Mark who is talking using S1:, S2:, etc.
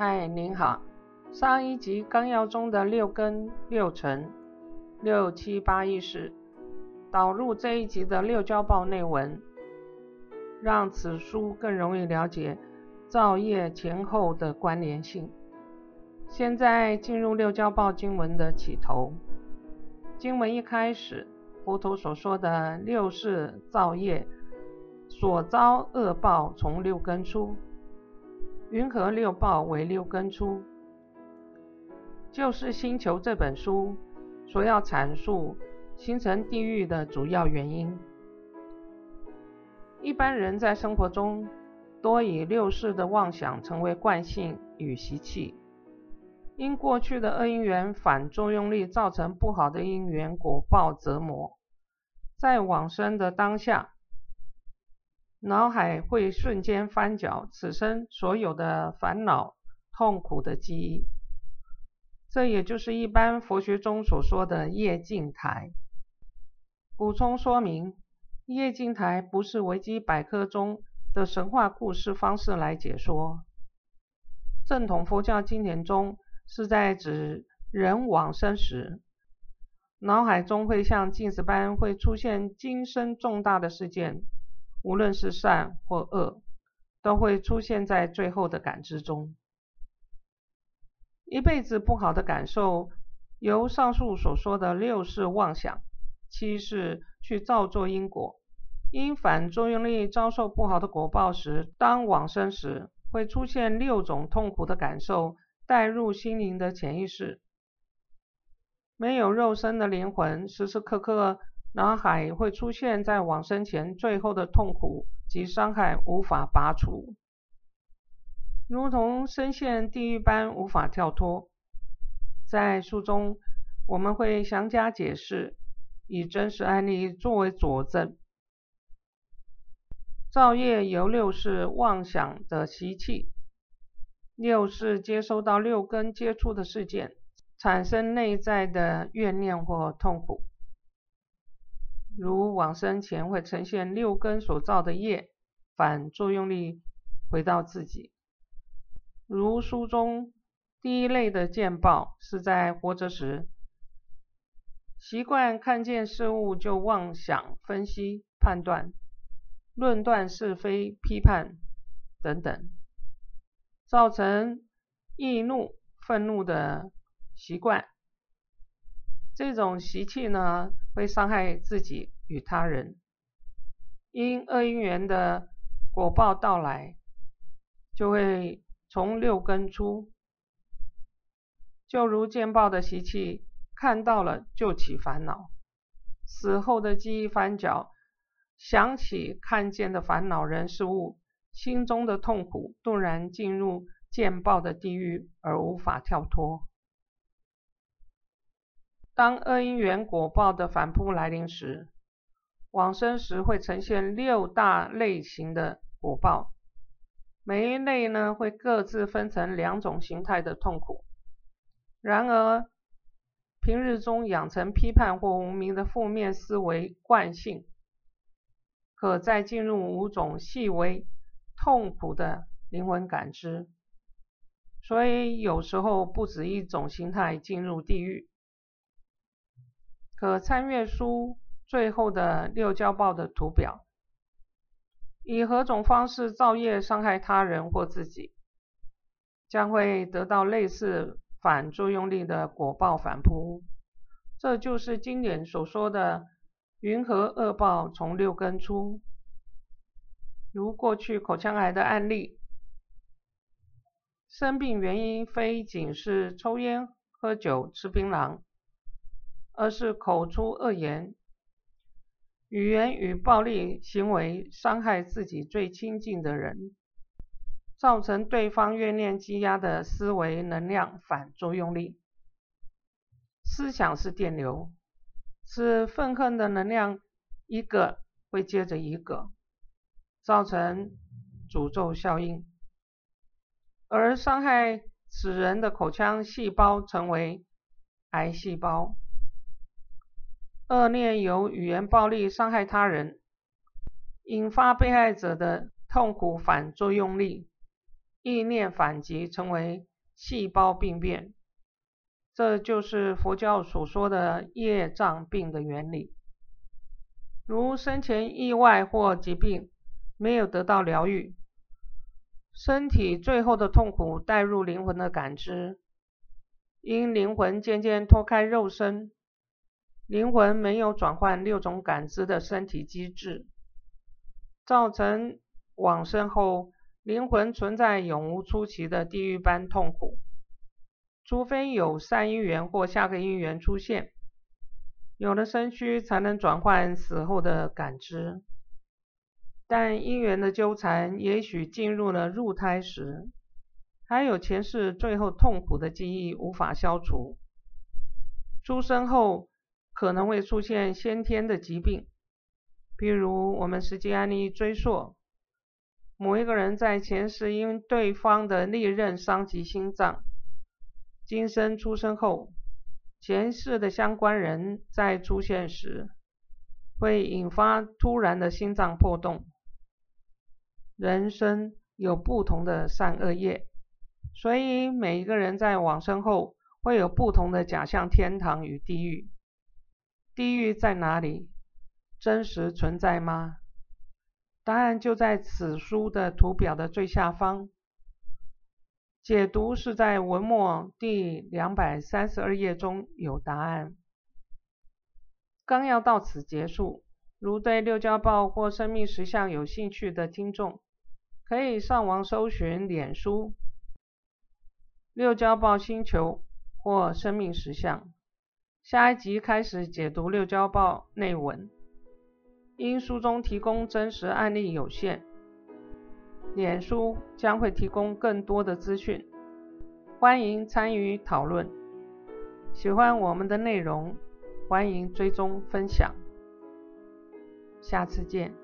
S1: 嗨，您好。上一集纲要中的六根、六尘、六七八意识，导入这一集的六交报内文，让此书更容易了解造业前后的关联性。现在进入六交报经文的起头。经文一开始，佛陀所说的六世造业所遭恶报从六根出，云和六报为六根出？就是星球这本书所要阐述形成地狱的主要原因。一般人在生活中多以六世的妄想成为惯性与习气。因过去的恶因缘反作用力造成不好的因缘果报折磨，在往生的当下，脑海会瞬间翻搅此生所有的烦恼、痛苦的记忆。这也就是一般佛学中所说的夜镜台。补充说明，夜镜台不是维基百科中的神话故事方式来解说，正统佛教经典中。是在指人往生时，脑海中会像镜子般会出现今生重大的事件，无论是善或恶，都会出现在最后的感知中。一辈子不好的感受，由上述所说的六是妄想、七是去造作因果，因反作用力遭受不好的果报时，当往生时会出现六种痛苦的感受。带入心灵的潜意识，没有肉身的灵魂，时时刻刻脑海会出现在往生前最后的痛苦及伤害无法拔除，如同深陷地狱般无法跳脱。在书中我们会详加解释，以真实案例作为佐证。造业由六世妄想的习气。六是接收到六根接触的事件，产生内在的怨念或痛苦，如往生前会呈现六根所造的业反作用力回到自己。如书中第一类的见报是在活着时，习惯看见事物就妄想分析、判断、论断是非、批判等等。造成易怒、愤怒的习惯，这种习气呢，会伤害自己与他人。因恶因缘的果报到来，就会从六根出，就如见报的习气，看到了就起烦恼，死后的记忆翻搅，想起看见的烦恼人事物。心中的痛苦顿然进入见报的地狱而无法跳脱。当恶因缘果报的反扑来临时，往生时会呈现六大类型的果报，每一类呢会各自分成两种形态的痛苦。然而，平日中养成批判或无名的负面思维惯性，可再进入五种细微。痛苦的灵魂感知，所以有时候不止一种形态进入地狱。可参阅书最后的六交报的图表，以何种方式造业伤害他人或自己，将会得到类似反作用力的果报反扑。这就是经典所说的“云何恶报从六根出”。如过去口腔癌的案例，生病原因非仅是抽烟、喝酒、吃槟榔，而是口出恶言、语言与暴力行为伤害自己最亲近的人，造成对方怨念积压的思维能量反作用力。思想是电流，是愤恨的能量，一个会接着一个。造成诅咒效应，而伤害此人的口腔细胞成为癌细胞。恶念由语言暴力伤害他人，引发被害者的痛苦反作用力，意念反击，成为细胞病变。这就是佛教所说的业障病的原理。如生前意外或疾病没有得到疗愈，身体最后的痛苦带入灵魂的感知，因灵魂渐渐脱开肉身，灵魂没有转换六种感知的身体机制，造成往生后灵魂存在永无出奇的地狱般痛苦。除非有善因缘或下个因缘出现，有了身躯才能转换死后的感知。但因缘的纠缠，也许进入了入胎时，还有前世最后痛苦的记忆无法消除。出生后可能会出现先天的疾病，比如我们实际案例追溯，某一个人在前世因对方的利刃伤及心脏，今生出生后，前世的相关人在出现时，会引发突然的心脏破洞。人生有不同的善恶业，所以每一个人在往生后会有不同的假象天堂与地狱。地狱在哪里？真实存在吗？答案就在此书的图表的最下方。解读是在文末第两百三十二页中有答案。纲要到此结束。如对六交报或生命实相有兴趣的听众，可以上网搜寻脸书“六交报星球”或“生命实相”。下一集开始解读六交报内文。因书中提供真实案例有限，脸书将会提供更多的资讯，欢迎参与讨论。喜欢我们的内容，欢迎追踪分享。下次见。